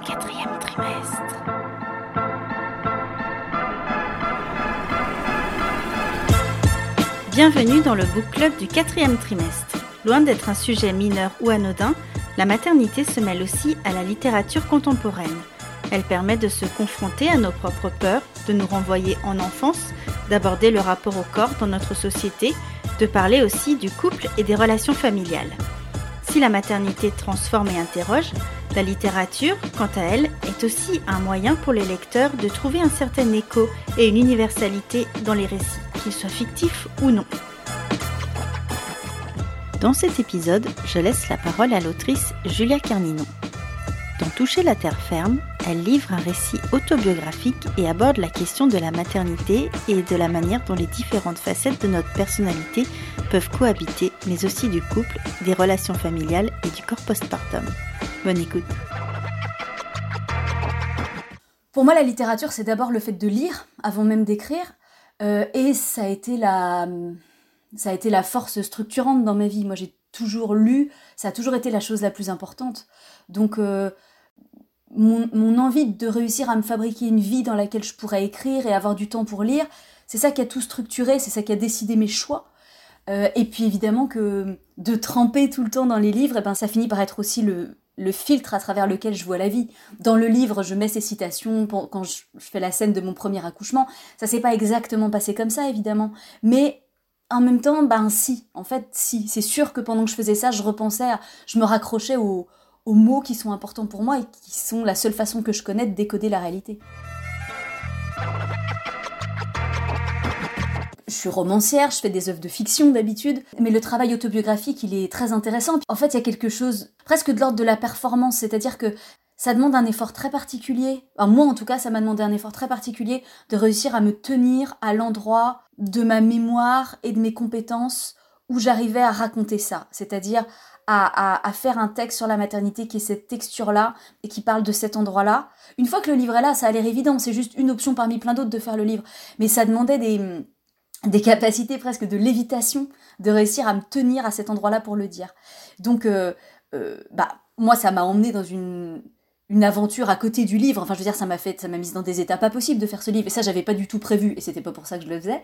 quatrième trimestre. Bienvenue dans le book club du quatrième trimestre. Loin d'être un sujet mineur ou anodin, la maternité se mêle aussi à la littérature contemporaine. Elle permet de se confronter à nos propres peurs, de nous renvoyer en enfance, d'aborder le rapport au corps dans notre société, de parler aussi du couple et des relations familiales. Si la maternité transforme et interroge, la littérature, quant à elle, est aussi un moyen pour les lecteurs de trouver un certain écho et une universalité dans les récits, qu'ils soient fictifs ou non. Dans cet épisode, je laisse la parole à l'autrice Julia Carninon. Dans Toucher la terre ferme, elle livre un récit autobiographique et aborde la question de la maternité et de la manière dont les différentes facettes de notre personnalité peuvent cohabiter, mais aussi du couple, des relations familiales et du corps postpartum. Bonne écoute. Pour moi, la littérature, c'est d'abord le fait de lire avant même d'écrire, euh, et ça a été la ça a été la force structurante dans ma vie. Moi, j'ai toujours lu, ça a toujours été la chose la plus importante. Donc, euh, mon, envie de réussir à me fabriquer une vie dans laquelle je pourrais écrire et avoir du temps pour lire, c'est ça qui a tout structuré, c'est ça qui a décidé mes choix. Euh, et puis évidemment que de tremper tout le temps dans les livres, eh ben, ça finit par être aussi le, filtre à travers lequel je vois la vie. Dans le livre, je mets ces citations quand je, fais la scène de mon premier accouchement. Ça s'est pas exactement passé comme ça, évidemment. Mais en même temps, ben si, en fait, si. C'est sûr que pendant que je faisais ça, je repensais, je me raccrochais aux, aux mots qui sont importants pour moi et qui sont la seule façon que je connais de décoder la réalité. Je suis romancière, je fais des œuvres de fiction d'habitude, mais le travail autobiographique, il est très intéressant. En fait, il y a quelque chose presque de l'ordre de la performance, c'est-à-dire que ça demande un effort très particulier. moi, en tout cas, ça m'a demandé un effort très particulier de réussir à me tenir à l'endroit de ma mémoire et de mes compétences où j'arrivais à raconter ça, c'est-à-dire à, faire un texte sur la maternité qui est cette texture-là et qui parle de cet endroit-là. Une fois que le livre est là, ça a l'air évident, c'est juste une option parmi plein d'autres de faire le livre. Mais ça demandait des, des capacités presque de lévitation, de réussir à me tenir à cet endroit-là pour le dire. Donc, euh, euh, bah, moi, ça m'a emmené dans une, une aventure à côté du livre. Enfin, je veux dire, ça m'a fait, ça m'a mise dans des états pas possibles de faire ce livre. Et ça, j'avais pas du tout prévu. Et c'était pas pour ça que je le faisais.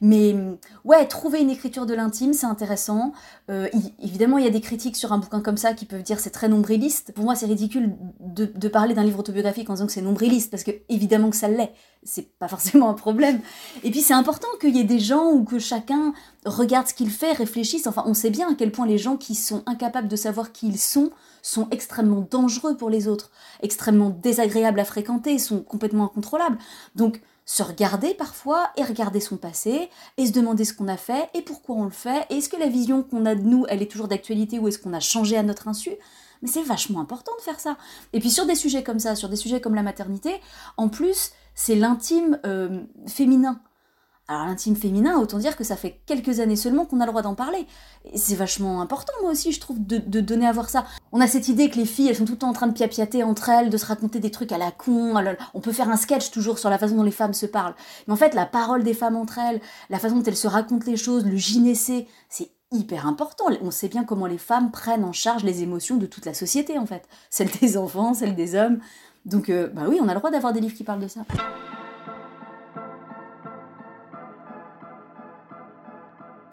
Mais ouais, trouver une écriture de l'intime, c'est intéressant. Euh, évidemment, il y a des critiques sur un bouquin comme ça qui peuvent dire c'est très nombriliste. Pour moi, c'est ridicule de, parler d'un livre autobiographique en disant que c'est nombriliste, parce que évidemment que ça l'est. C'est pas forcément un problème. Et puis c'est important qu'il y ait des gens ou que chacun regarde ce qu'il fait, réfléchisse. Enfin, on sait bien à quel point les gens qui sont incapables de savoir qui ils sont sont extrêmement dangereux pour les autres, extrêmement désagréables à fréquenter, sont complètement incontrôlables. Donc se regarder parfois et regarder son passé et se demander ce qu'on a fait et pourquoi on le fait. Est-ce que la vision qu'on a de nous, elle est toujours d'actualité ou est-ce qu'on a changé à notre insu? Mais c'est vachement important de faire ça. Et puis sur des sujets comme ça, sur des sujets comme la maternité, en plus, c'est l'intime euh, féminin. Alors l'intime féminin, autant dire que ça fait quelques années seulement qu'on a le droit d'en parler. C'est vachement important, moi aussi, je trouve, de, donner à voir ça. On a cette idée que les filles, elles sont tout le temps en train de piapiater entre elles, de se raconter des trucs à la con. On peut faire un sketch toujours sur la façon dont les femmes se parlent. Mais en fait, la parole des femmes entre elles, la façon dont elles se racontent les choses, le gynécée, c'est hyper important. On sait bien comment les femmes prennent en charge les émotions de toute la société, en fait. Celles des enfants, celles des hommes. Donc, euh, bah oui, on a le droit d'avoir des livres qui parlent de ça.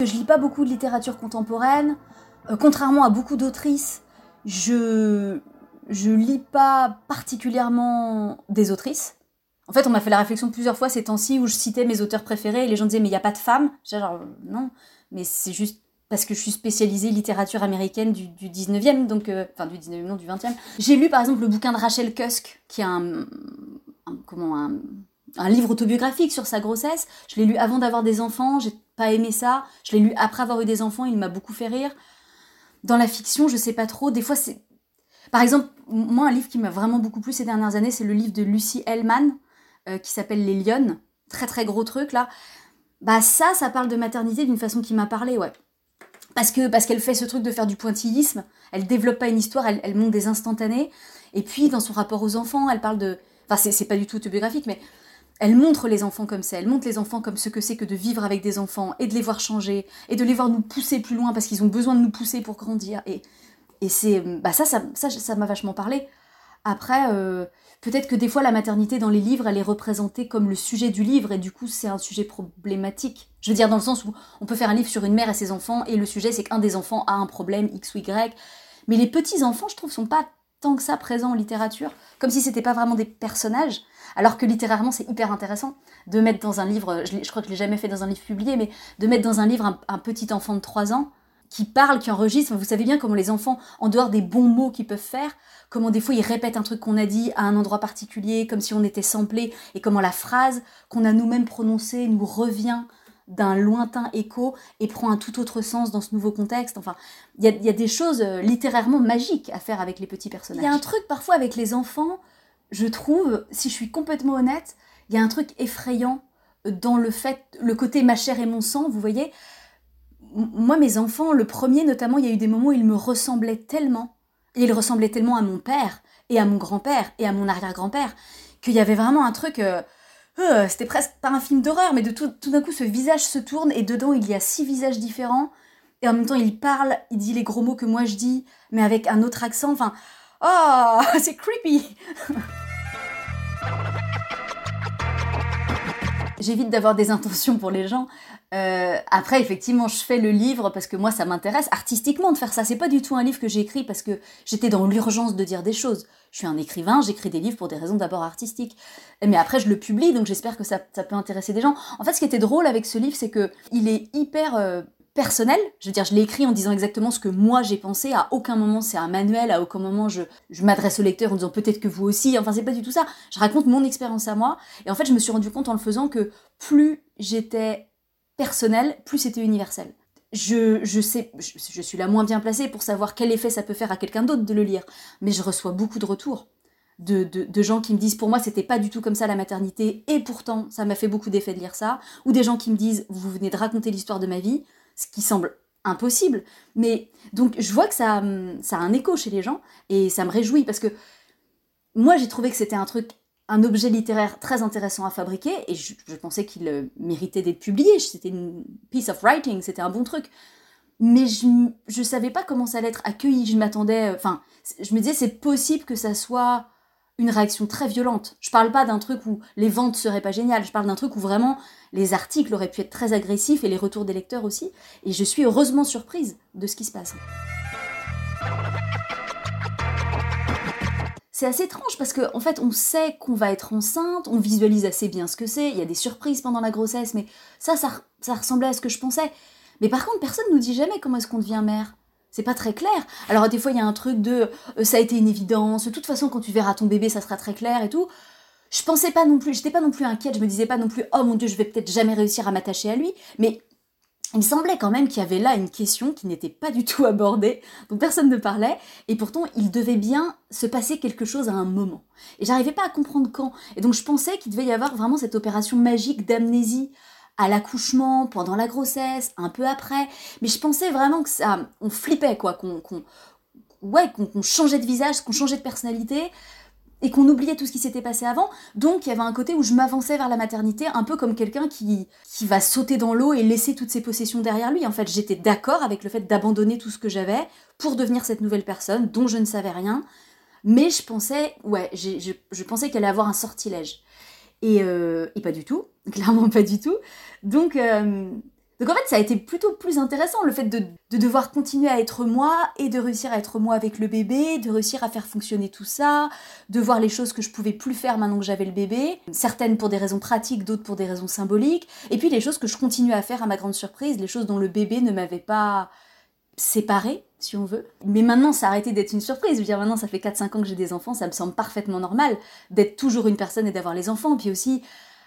Je lis pas beaucoup de littérature contemporaine. Euh, contrairement à beaucoup d'autrices, je je lis pas particulièrement des autrices. En fait, on m'a fait la réflexion plusieurs fois ces temps-ci où je citais mes auteurs préférés et les gens disaient mais il y a pas de femmes. genre non, mais c'est juste parce que je suis spécialisée littérature américaine du, du 19e, donc, euh, enfin du 19e, non, du 20e. J'ai lu par exemple le bouquin de Rachel Cusk, qui est un, comment, un, livre autobiographique sur sa grossesse. Je l'ai lu avant d'avoir des enfants, j'ai pas aimé ça. Je l'ai lu après avoir eu des enfants, il m'a beaucoup fait rire. Dans la fiction, je sais pas trop. Des fois, c'est. Par exemple, moi, un livre qui m'a vraiment beaucoup plu ces dernières années, c'est le livre de Lucie Hellman, euh, qui s'appelle Les Lionnes. Très très gros truc là. Bah, ça, ça parle de maternité d'une façon qui m'a parlé, ouais. Parce que parce qu'elle fait ce truc de faire du pointillisme, elle développe pas une histoire, elle, elle montre des instantanés. Et puis, dans son rapport aux enfants, elle parle de. Enfin, c'est pas du tout autobiographique, mais elle montre les enfants comme ça, elle montre les enfants comme ce que c'est que de vivre avec des enfants et de les voir changer et de les voir nous pousser plus loin parce qu'ils ont besoin de nous pousser pour grandir. Et, et c'est bah ça, ça, ça, m'a vachement parlé. Après, euh, peut-être que des fois la maternité dans les livres, elle est représentée comme le sujet du livre et du coup c'est un sujet problématique. Je veux dire dans le sens où on peut faire un livre sur une mère et ses enfants et le sujet c'est qu'un des enfants a un problème X ou Y. Mais les petits enfants, je trouve, sont pas que ça présents en littérature, comme si c'était pas vraiment des personnages. Alors que littérairement, c'est hyper intéressant de mettre dans un livre, je, crois que je l'ai jamais fait dans un livre publié, mais de mettre dans un livre un, un petit enfant de 3 ans qui parle, qui enregistre. Vous savez bien comment les enfants, en dehors des bons mots qu'ils peuvent faire, comment des fois ils répètent un truc qu'on a dit à un endroit particulier, comme si on était samplé, et comment la phrase qu'on a nous-mêmes prononcée nous revient d'un lointain écho et prend un tout autre sens dans ce nouveau contexte. Enfin, il y a, des choses euh, littérairement magiques à faire avec les petits personnages. Il y a un truc parfois avec les enfants, je trouve, si je suis complètement honnête, il y a un truc effrayant dans le fait, le côté ma chair et mon sang, vous voyez, moi, mes enfants, le premier notamment, il y a eu des moments où ils me ressemblaient tellement. Et ils ressemblaient tellement à mon père, et à mon grand-père, et à mon arrière-grand-père, qu'il y avait vraiment un truc. Euh, euh, c'était presque pas un film d'horreur, mais de tout, tout d'un coup, ce visage se tourne, et dedans, il y a six visages différents. Et en même temps, il parle, il dit les gros mots que moi je dis, mais avec un autre accent. Enfin, oh, c'est creepy! J'évite d'avoir des intentions pour les gens, euh, après, effectivement, je fais le livre parce que moi, ça m'intéresse artistiquement de faire ça. C'est pas du tout un livre que j'ai écrit parce que j'étais dans l'urgence de dire des choses. Je suis un écrivain, j'écris des livres pour des raisons d'abord artistiques. Mais après, je le publie, donc j'espère que ça, peut intéresser des gens. En fait, ce qui était drôle avec ce livre, c'est que il est hyper euh, personnel. Je veux dire, je l'ai écrit en disant exactement ce que moi j'ai pensé. À aucun moment c'est un manuel, à aucun moment je, je m'adresse au lecteur en disant peut-être que vous aussi. Enfin, c'est pas du tout ça. Je raconte mon expérience à moi. Et en fait, je me suis rendu compte en le faisant que plus j'étais personnel, plus c'était universel. Je, je sais, je, suis la moins bien placée pour savoir quel effet ça peut faire à quelqu'un d'autre de le lire, mais je reçois beaucoup de retours de, de, gens qui me disent pour moi c'était pas du tout comme ça la maternité et pourtant ça m'a fait beaucoup d'effet de lire ça, ou des gens qui me disent vous venez de raconter l'histoire de ma vie, ce qui semble impossible, mais donc je vois que ça, ça a un écho chez les gens et ça me réjouit parce que moi j'ai trouvé que c'était un truc un objet littéraire très intéressant à fabriquer, et je, pensais qu'il euh, méritait d'être publié, c'était une piece of writing, c'était un bon truc. Mais je ne savais pas comment ça allait être accueilli, je m'attendais... Enfin, je me disais, c'est possible que ça soit une réaction très violente. Je parle pas d'un truc où les ventes seraient pas géniales, je parle d'un truc où vraiment les articles auraient pu être très agressifs et les retours des lecteurs aussi. Et je suis heureusement surprise de ce qui se passe. c'est assez étrange parce qu'en en fait, on sait qu'on va être enceinte, on visualise assez bien ce que c'est, il y a des surprises pendant la grossesse, mais ça, ça, ressemblait à ce que je pensais. Mais par contre, personne nous dit jamais comment est-ce qu'on devient mère. C'est pas très clair. Alors des fois, il y a un truc de euh, ça a été une évidence, de toute façon, quand tu verras ton bébé, ça sera très clair et tout. Je pensais pas non plus, j'étais pas non plus inquiète, je me disais pas non plus, oh mon dieu, je vais peut-être jamais réussir à m'attacher à lui, mais il me semblait quand même qu'il y avait là une question qui n'était pas du tout abordée, dont personne ne parlait, et pourtant il devait bien se passer quelque chose à un moment. Et j'arrivais pas à comprendre quand. Et donc je pensais qu'il devait y avoir vraiment cette opération magique d'amnésie à l'accouchement, pendant la grossesse, un peu après. Mais je pensais vraiment que ça, on flippait quoi, qu'on, ouais, qu'on changeait de visage, qu'on changeait de personnalité, et qu'on oubliait tout ce qui s'était passé avant. Donc il y avait un côté où je m'avançais vers la maternité, un peu comme quelqu'un qui, qui va sauter dans l'eau et laisser toutes ses possessions derrière lui. En fait, j'étais d'accord avec le fait d'abandonner tout ce que j'avais pour devenir cette nouvelle personne dont je ne savais rien. Mais je pensais, ouais, je, je, pensais qu'elle allait avoir un sortilège. Et, euh, et, pas du tout, clairement pas du tout. Donc, euh, donc en fait, ça a été plutôt plus intéressant, le fait de, devoir continuer à être moi et de réussir à être moi avec le bébé, de réussir à faire fonctionner tout ça, de voir les choses que je pouvais plus faire maintenant que j'avais le bébé, certaines pour des raisons pratiques, d'autres pour des raisons symboliques, et puis les choses que je continue à faire à ma grande surprise, les choses dont le bébé ne m'avait pas séparé, si on veut. Mais maintenant, ça a arrêté d'être une surprise. Je veux dire, maintenant, ça fait 4-5 ans que j'ai des enfants, ça me semble parfaitement normal d'être toujours une personne et d'avoir les enfants. Puis aussi,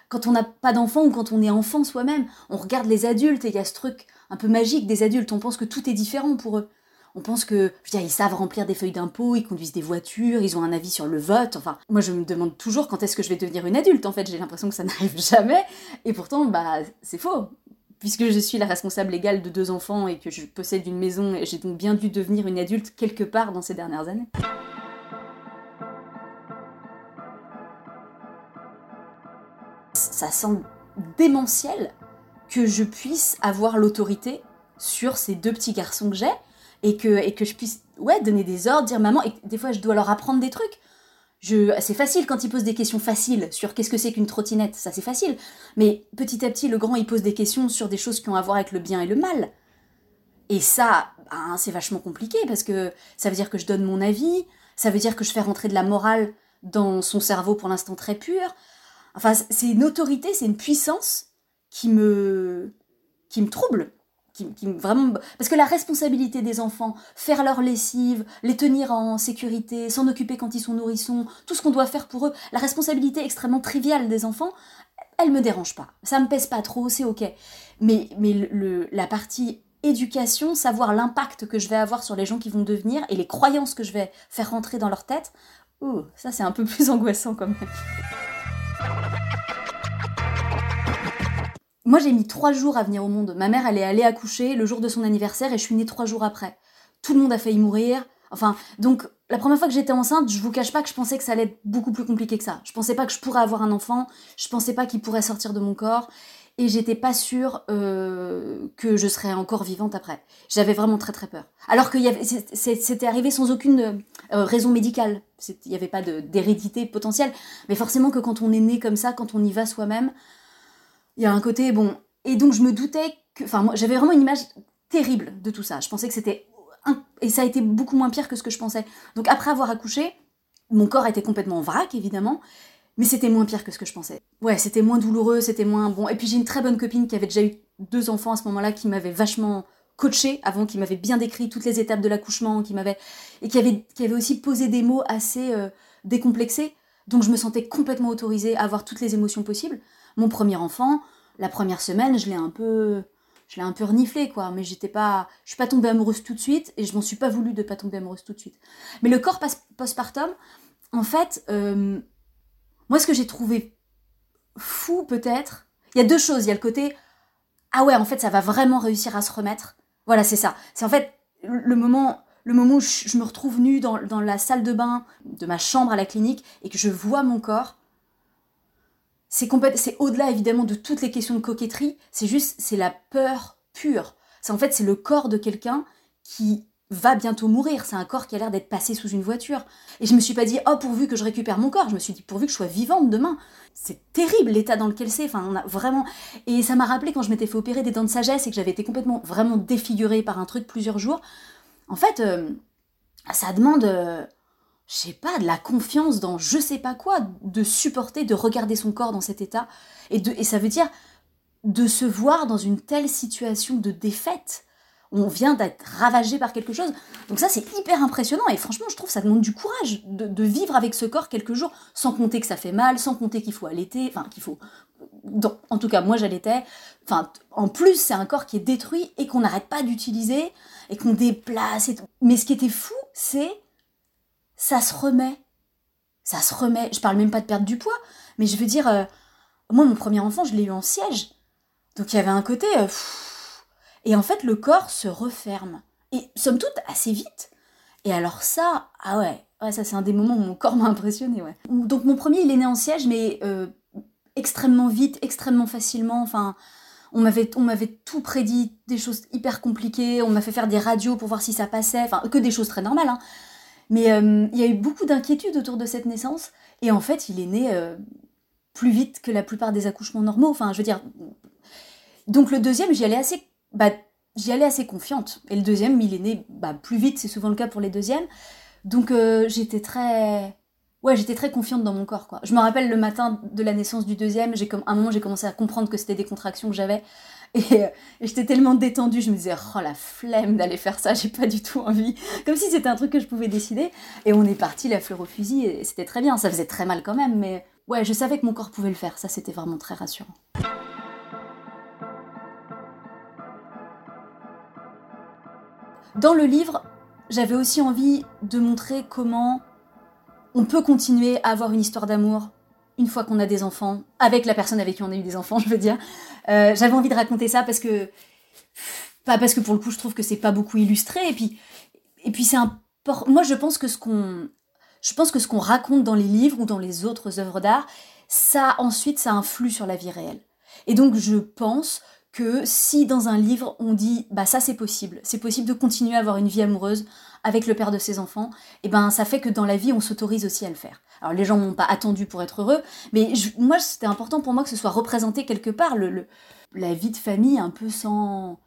quand on n'a pas d'enfant ou quand on est enfant soi-même, on regarde les adultes et il y a ce truc un peu magique des adultes. On pense que tout est différent pour eux. On pense que, je veux dire, ils savent remplir des feuilles d'impôts, ils conduisent des voitures, ils ont un avis sur le vote. Enfin, moi, je me demande toujours quand est-ce que je vais devenir une adulte. En fait, j'ai l'impression que ça n'arrive jamais. Et pourtant, bah, c'est faux. Puisque je suis la responsable légale de deux enfants et que je possède une maison, j'ai donc bien dû devenir une adulte quelque part dans ces dernières années. ça semble démentiel que je puisse avoir l'autorité sur ces deux petits garçons que j'ai et que, je puisse donner des ordres, dire maman, et des fois je dois leur apprendre des trucs. C'est facile quand il pose des questions faciles sur qu'est-ce que c'est qu'une trottinette, ça c'est facile. Mais petit à petit, le grand, il pose des questions sur des choses qui ont à voir avec le bien et le mal. Et ça, ben, c'est vachement compliqué parce que ça veut dire que je donne mon avis, ça veut dire que je fais rentrer de la morale dans son cerveau pour l'instant très pur. Enfin, c'est une autorité, c'est une puissance qui me, qui me trouble vraiment parce que la responsabilité des enfants, faire leur lessive, les tenir en sécurité, s'en occuper quand ils sont nourrissons, tout ce qu'on doit faire pour eux, la responsabilité extrêmement triviale des enfants, elle me dérange pas. Ça me pèse pas trop, c'est ok. Mais mais le, la partie éducation, savoir l'impact que je vais avoir sur les gens qui vont devenir et les croyances que je vais faire rentrer dans leur tête, oh, ça c'est un peu plus angoissant quand même. Moi, j'ai mis trois jours à venir au monde. Ma mère, elle est allée accoucher le jour de son anniversaire et je suis née trois jours après. Tout le monde a failli mourir. Enfin, donc, la première fois que j'étais enceinte, je vous cache pas que je pensais que ça allait être beaucoup plus compliqué que ça. Je pensais pas que je pourrais avoir un enfant. Je pensais pas qu'il pourrait sortir de mon corps. Et j'étais pas sûre euh, que je serais encore vivante après. J'avais vraiment très très peur. Alors que c'était arrivé sans aucune euh, raison médicale. Il n'y avait pas d'hérédité potentielle. Mais forcément que quand on est né comme ça, quand on y va soi-même, il y a un côté, bon. Et donc, je me doutais que. Enfin, moi, j'avais vraiment une image terrible de tout ça. Je pensais que c'était. Et ça a été beaucoup moins pire que ce que je pensais. Donc, après avoir accouché, mon corps était complètement vrac, évidemment. Mais c'était moins pire que ce que je pensais. Ouais, c'était moins douloureux, c'était moins bon. Et puis j'ai une très bonne copine qui avait déjà eu deux enfants à ce moment-là, qui m'avait vachement coaché avant, qui m'avait bien décrit toutes les étapes de l'accouchement, qui m'avait et qui avait, qui avait aussi posé des mots assez euh, décomplexés. Donc je me sentais complètement autorisée à avoir toutes les émotions possibles. Mon premier enfant, la première semaine, je l'ai un peu je l'ai un peu reniflé quoi, mais j'étais pas je suis pas tombée amoureuse tout de suite et je m'en suis pas voulu de pas tomber amoureuse tout de suite. Mais le corps postpartum, en fait, euh, moi ce que j'ai trouvé fou peut-être, il y a deux choses, il y a le côté ah ouais, en fait, ça va vraiment réussir à se remettre. Voilà, c'est ça. C'est en fait le moment le moment où je, me retrouve nue dans, dans la salle de bain de ma chambre à la clinique et que je vois mon corps c'est au-delà évidemment de toutes les questions de coquetterie, c'est juste, c'est la peur pure. C'est en fait, c'est le corps de quelqu'un qui va bientôt mourir. C'est un corps qui a l'air d'être passé sous une voiture. Et je me suis pas dit, oh, pourvu que je récupère mon corps. Je me suis dit, pourvu que je sois vivante demain. C'est terrible l'état dans lequel c'est. Enfin, on a vraiment. Et ça m'a rappelé quand je m'étais fait opérer des dents de sagesse et que j'avais été complètement, vraiment défigurée par un truc plusieurs jours. En fait, euh, ça demande. Euh, je sais pas, de la confiance dans je sais pas quoi, de supporter, de regarder son corps dans cet état. Et, de, et ça veut dire de se voir dans une telle situation de défaite. On vient d'être ravagé par quelque chose. Donc ça, c'est hyper impressionnant. Et franchement, je trouve que ça demande du courage de, vivre avec ce corps quelques jours, sans compter que ça fait mal, sans compter qu'il faut allaiter, enfin qu'il faut... en tout cas, moi j'allaitais. Enfin, en plus, c'est un corps qui est détruit et qu'on n'arrête pas d'utiliser et qu'on déplace. Et Mais ce qui était fou, c'est ça se remet. Ça se remet. Je parle même pas de perdre du poids, mais je veux dire, euh, moi, mon premier enfant, je l'ai eu en siège. Donc il y avait un côté. Euh, et en fait, le corps se referme. Et somme toute, assez vite. Et alors, ça, ah ouais, ouais ça, c'est un des moments où mon corps m'a impressionné. Donc mon premier, il est né en siège, mais euh, extrêmement vite, extrêmement facilement. Enfin, on m'avait, on m'avait tout prédit, des choses hyper compliquées. On m'a fait faire des radios pour voir si ça passait. Enfin, que des choses très normales, hein. Mais euh, il y a eu beaucoup d'inquiétudes autour de cette naissance. Et en fait, il est né euh, plus vite que la plupart des accouchements normaux. Enfin, je veux. Donc le deuxième, j'y allais assez. Bah, j'y allais assez confiante. Et le deuxième, il est né bah, plus vite, c'est souvent le cas pour les deuxièmes. Donc euh, j'étais très. Ouais, j'étais très confiante dans mon corps, quoi. Je me rappelle le matin de la naissance du deuxième, j'ai à un moment j'ai commencé à comprendre que c'était des contractions que j'avais. Et, j'étais tellement détendue, je me disais, oh la flemme d'aller faire ça, j'ai pas du tout envie. Comme si c'était un truc que je pouvais décider. Et on est parti la fleur au fusil, et c'était très bien. Ça faisait très mal quand même, mais ouais, je savais que mon corps pouvait le faire. Ça, c'était vraiment très rassurant. Dans le livre, j'avais aussi envie de montrer comment on peut continuer à avoir une histoire d'amour une fois qu'on a des enfants, avec la personne avec qui on a eu des enfants, je veux dire. Euh, j'avais envie de raconter ça parce que, pas parce que pour le coup, je trouve que c'est pas beaucoup illustré, et puis, et puis c'est un, moi je pense que ce qu'on, je pense que ce qu'on raconte dans les livres ou dans les autres œuvres d'art, ça ensuite, ça influe sur la vie réelle. Et donc je pense que si dans un livre on dit bah ça c'est possible, c'est possible de continuer à avoir une vie amoureuse avec le père de ses enfants, et eh ben ça fait que dans la vie on s'autorise aussi à le faire. Alors les gens m'ont pas attendu pour être heureux, mais moi c'était important pour moi que ce soit représenté quelque part la vie de famille un peu sans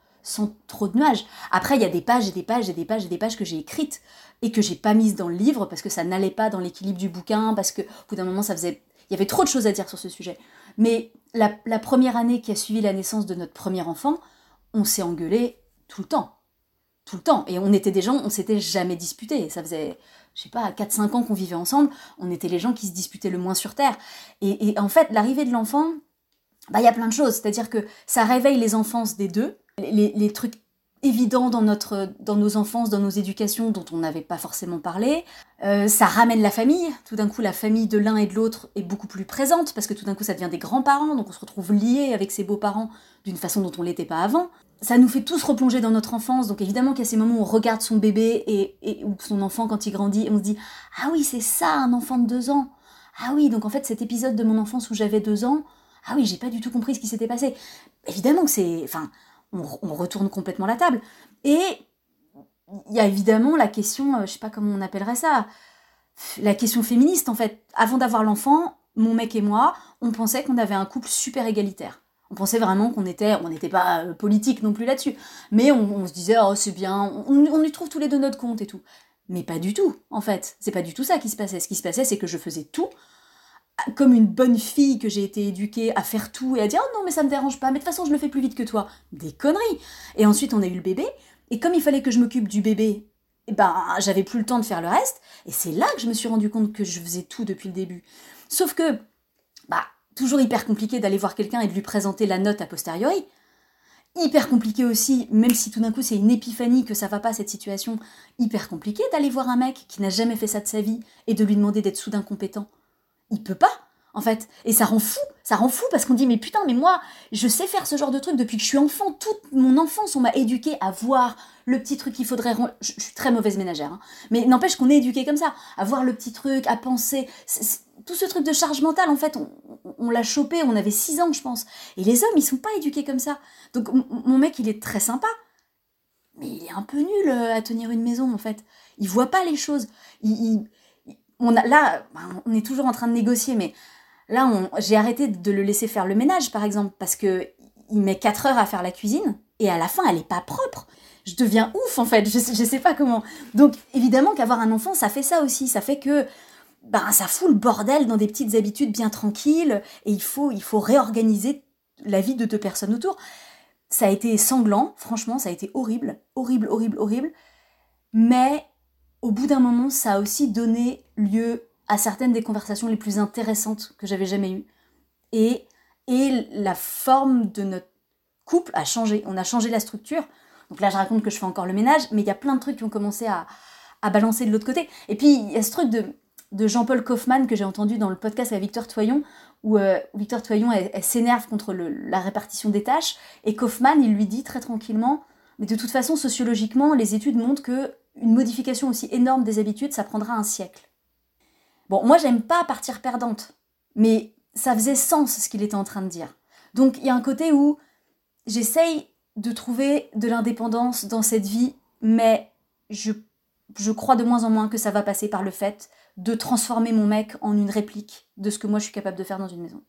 trop de nuages. Après il y a des pages et des pages et des pages et des pages que j'ai écrites et que j'ai pas mises dans le livre parce que ça n'allait pas dans l'équilibre du bouquin parce que au bout d'un moment ça faisait il y avait trop de choses à dire sur ce sujet. Mais la première année qui a suivi la naissance de notre premier enfant, on s'est engueulé tout le temps tout le temps. Et on était des gens, on s'était jamais disputés. Ça faisait, je sais pas, 4-5 ans qu'on vivait ensemble. On était les gens qui se disputaient le moins sur Terre. Et, en fait, l'arrivée de l'enfant, bah, il y a plein de choses. C'est-à-dire que ça réveille les enfances des deux. Les, trucs évidents dans, notre, dans nos enfances, dans nos éducations, dont on n'avait pas forcément parlé. Euh, ça ramène la famille. Tout d'un coup, la famille de l'un et de l'autre est beaucoup plus présente, parce que tout d'un coup, ça devient des grands-parents, donc on se retrouve liés avec ses beaux-parents d'une façon dont on l'était pas avant ça nous fait tous replonger dans notre enfance. Donc évidemment qu'il y a ces moments où on regarde son bébé et, ou son enfant quand il grandit et on se dit ah oui c'est ça un enfant de deux ans. Ah oui donc en fait cet épisode de mon enfance où j'avais deux ans ah oui j'ai pas du tout compris ce qui s'était passé. Évidemment que c'est enfin on, retourne complètement la table et il y a évidemment la question euh, je sais pas comment on appellerait ça la question féministe en fait. Avant d'avoir l'enfant mon mec et moi on pensait qu'on avait un couple super égalitaire on pensait vraiment qu'on était, on n'était pas euh, politique non plus là-dessus, mais on, se disait oh c'est bien, on, y trouve tous les deux notre compte et tout. Mais pas du tout, en fait. C'est pas du tout ça qui se passait. Ce qui se passait, c'est que je faisais tout comme une bonne fille que j'ai été éduquée à faire tout et à dire oh non mais ça me dérange pas, mais de toute façon je le fais plus vite que toi. Des conneries. Et ensuite on a eu le bébé et comme il fallait que je m'occupe du bébé, eh ben j'avais plus le temps de faire le reste et c'est là que je me suis rendu compte que je faisais tout depuis le début. Sauf que bah toujours hyper compliqué d'aller voir quelqu'un et de lui présenter la note a posteriori. Hyper compliqué aussi, même si tout d'un coup c'est une épiphanie que ça va pas cette situation, hyper compliqué d'aller voir un mec qui n'a jamais fait ça de sa vie et de lui demander d'être soudain compétent. Il peut pas en fait. Et ça rend fou, ça rend fou parce qu'on dit mais putain, mais moi, je sais faire ce genre de truc depuis que je suis enfant. Toute mon enfance, on m'a éduqué à voir le petit truc qu'il faudrait... Je, suis très mauvaise ménagère, hein. mais n'empêche qu'on est éduqué comme ça, à voir le petit truc, à penser. Tout ce truc de charge mentale, en fait, on, l'a chopé, on avait 6 ans, je pense. Et les hommes, ils sont pas éduqués comme ça. Donc mon mec, il est très sympa, mais il est un peu nul euh, à tenir une maison, en fait. Il voit pas les choses. Il, on a, là, on est toujours en train de négocier, mais Là, j'ai arrêté de le laisser faire le ménage, par exemple, parce que il met 4 heures à faire la cuisine et à la fin, elle n'est pas propre. Je deviens ouf, en fait. Je ne sais pas comment. Donc, évidemment qu'avoir un enfant, ça fait ça aussi. Ça fait que ben, ça fout le bordel dans des petites habitudes bien tranquilles et il faut, il faut réorganiser la vie de deux personnes autour. Ça a été sanglant, franchement, ça a été horrible, horrible, horrible, horrible. Mais au bout d'un moment, ça a aussi donné lieu à certaines des conversations les plus intéressantes que j'avais jamais eues. Et, et la forme de notre couple a changé. On a changé la structure. Donc là, je raconte que je fais encore le ménage, mais il y a plein de trucs qui ont commencé à, à balancer de l'autre côté. Et puis, il y a ce truc de, de Jean-Paul Kaufmann que j'ai entendu dans le podcast avec Victor Toyon, où euh, Victor Toyon, s'énerve contre la répartition des tâches, et Kaufmann, lui dit très tranquillement, mais de toute façon, sociologiquement, les études montrent que une modification aussi énorme des habitudes, ça prendra un siècle. Bon, moi, j'aime pas partir perdante, mais ça faisait sens ce qu'il était en train de dire. Donc, il y a un côté où j'essaye de trouver de l'indépendance dans cette vie, mais je crois de moins en moins que ça va passer par le fait de transformer mon mec en une réplique de ce que moi je suis capable de faire dans une maison.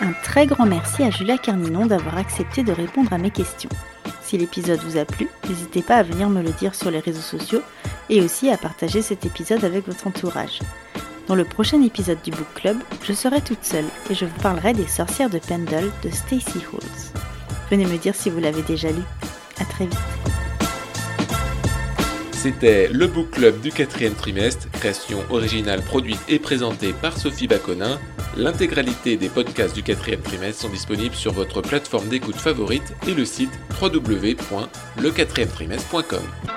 Un très grand merci à Julia Carninon d'avoir accepté de répondre à mes questions. Si l'épisode vous a plu, n'hésitez pas à venir me le dire sur les réseaux sociaux et aussi à partager cet épisode avec votre entourage. Dans le prochain épisode du Book Club, je serai toute seule et je vous parlerai des sorcières de Pendle de Stacy Halls. Venez me dire si vous l'avez déjà lu. À très vite. C'était le Book Club du quatrième trimestre, création originale produite et présentée par Sophie Baconin. L'intégralité des podcasts du quatrième trimestre sont disponibles sur votre plateforme d'écoute favorite et le site www.le4trimestre.com.